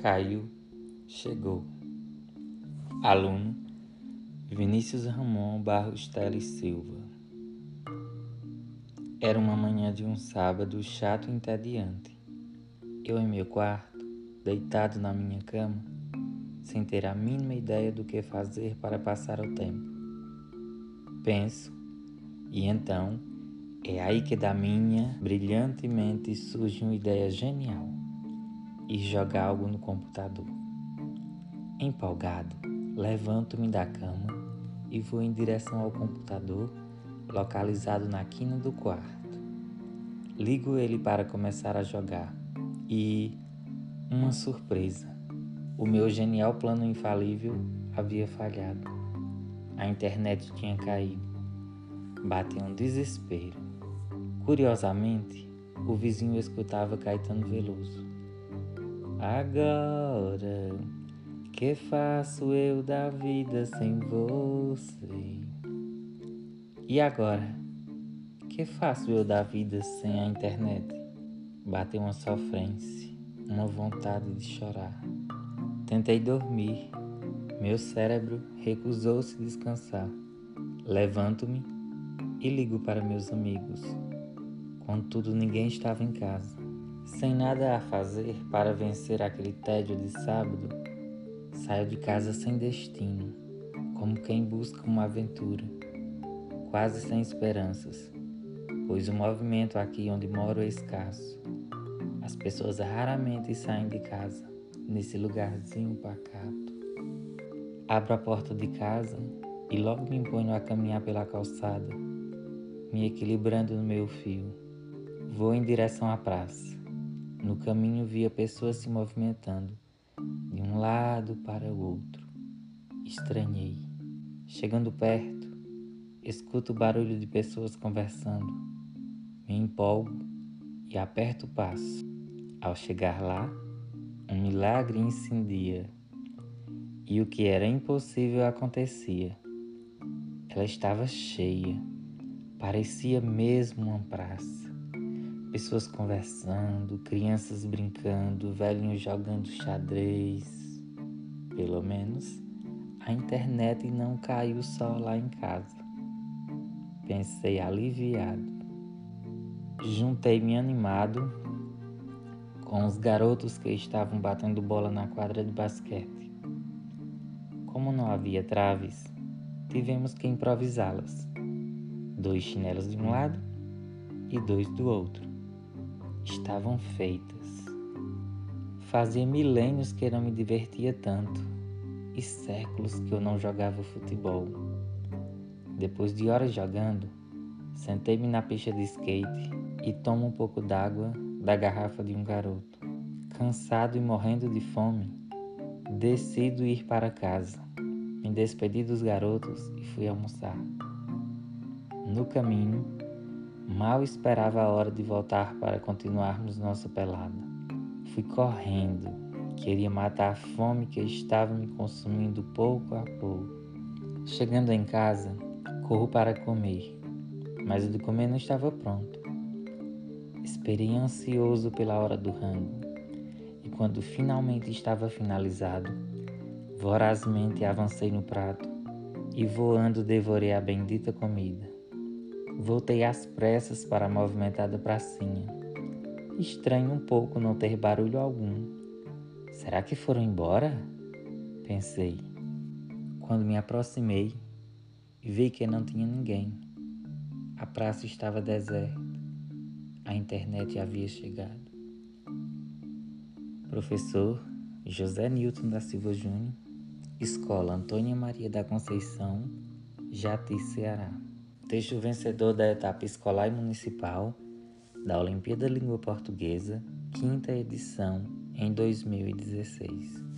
Caiu, chegou. Aluno Vinícius Ramon Barros Teles Silva. Era uma manhã de um sábado chato e entediante. Eu em meu quarto, deitado na minha cama, sem ter a mínima ideia do que fazer para passar o tempo. Penso, e então é aí que da minha brilhante mente surge uma ideia genial e jogar algo no computador. Empolgado, levanto-me da cama e vou em direção ao computador localizado na quina do quarto. Ligo ele para começar a jogar e uma surpresa. O meu genial plano infalível havia falhado. A internet tinha caído. Bateu um desespero. Curiosamente, o vizinho escutava Caetano Veloso. Agora, que faço eu da vida sem você? E agora, que faço eu da vida sem a internet? Bateu uma sofrência, uma vontade de chorar. Tentei dormir, meu cérebro recusou-se descansar. Levanto-me e ligo para meus amigos. Contudo, ninguém estava em casa. Sem nada a fazer para vencer aquele tédio de sábado, saio de casa sem destino, como quem busca uma aventura, quase sem esperanças, pois o movimento aqui onde moro é escasso. As pessoas raramente saem de casa, nesse lugarzinho pacato. Abro a porta de casa e logo me ponho a caminhar pela calçada, me equilibrando no meu fio. Vou em direção à praça. No caminho via pessoas se movimentando de um lado para o outro. Estranhei. Chegando perto, escuto o barulho de pessoas conversando. Me empolgo e aperto o passo. Ao chegar lá, um milagre incendia. E o que era impossível acontecia. Ela estava cheia. Parecia mesmo uma praça. Pessoas conversando, crianças brincando, velhinhos jogando xadrez. Pelo menos a internet não caiu só lá em casa. Pensei aliviado. Juntei-me animado com os garotos que estavam batendo bola na quadra de basquete. Como não havia traves, tivemos que improvisá-las. Dois chinelos de um lado e dois do outro estavam feitas. Fazia milênios que não me divertia tanto e séculos que eu não jogava futebol. Depois de horas jogando, sentei-me na pista de skate e tomo um pouco d'água da garrafa de um garoto. Cansado e morrendo de fome, decido ir para casa. Me despedi dos garotos e fui almoçar. No caminho, Mal esperava a hora de voltar para continuarmos nossa pelada. Fui correndo, queria matar a fome que estava me consumindo pouco a pouco. Chegando em casa, corro para comer, mas o de comer não estava pronto. Esperei ansioso pela hora do rango, e quando finalmente estava finalizado, vorazmente avancei no prato e voando devorei a bendita comida. Voltei às pressas para a movimentada pracinha. Estranho um pouco não ter barulho algum. Será que foram embora? Pensei. Quando me aproximei, vi que não tinha ninguém. A praça estava deserta. A internet havia chegado. Professor José Newton da Silva Júnior, Escola Antônia Maria da Conceição, Jati, Ceará texto vencedor da etapa escolar e municipal da Olimpíada Língua Portuguesa, quinta edição, em 2016.